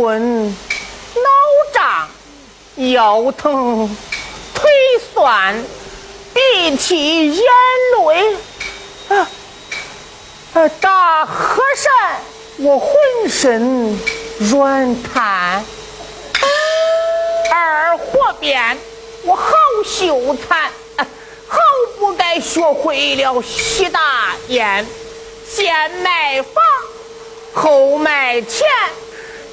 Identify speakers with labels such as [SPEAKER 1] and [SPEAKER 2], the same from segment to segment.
[SPEAKER 1] 昏，脑胀，腰疼，腿酸，鼻涕眼泪。啊，啊，大和尚，我浑身软瘫。二货变，我好羞惭，好不该学会了吸大烟，先卖房。后卖钱，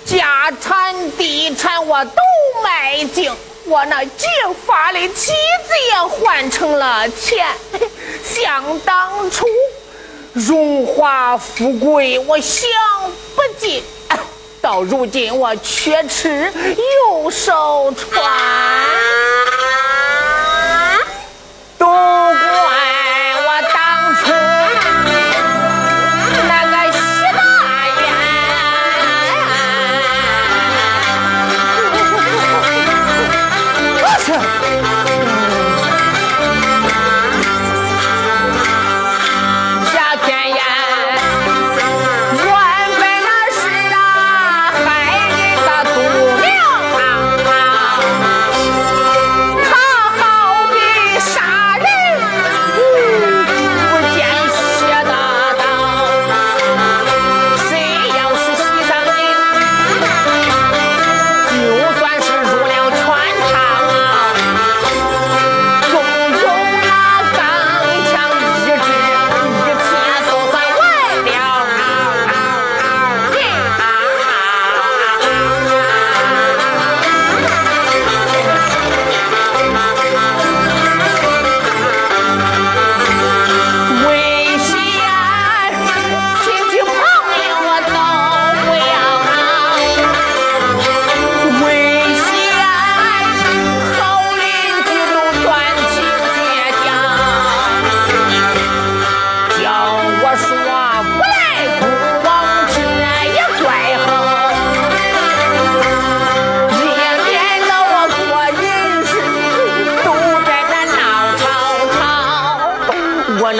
[SPEAKER 1] 家产地产我都卖尽，我那结发的妻子也换成了钱。想当初荣华富贵我享不尽，到如今我缺吃又少穿。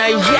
[SPEAKER 1] yeah.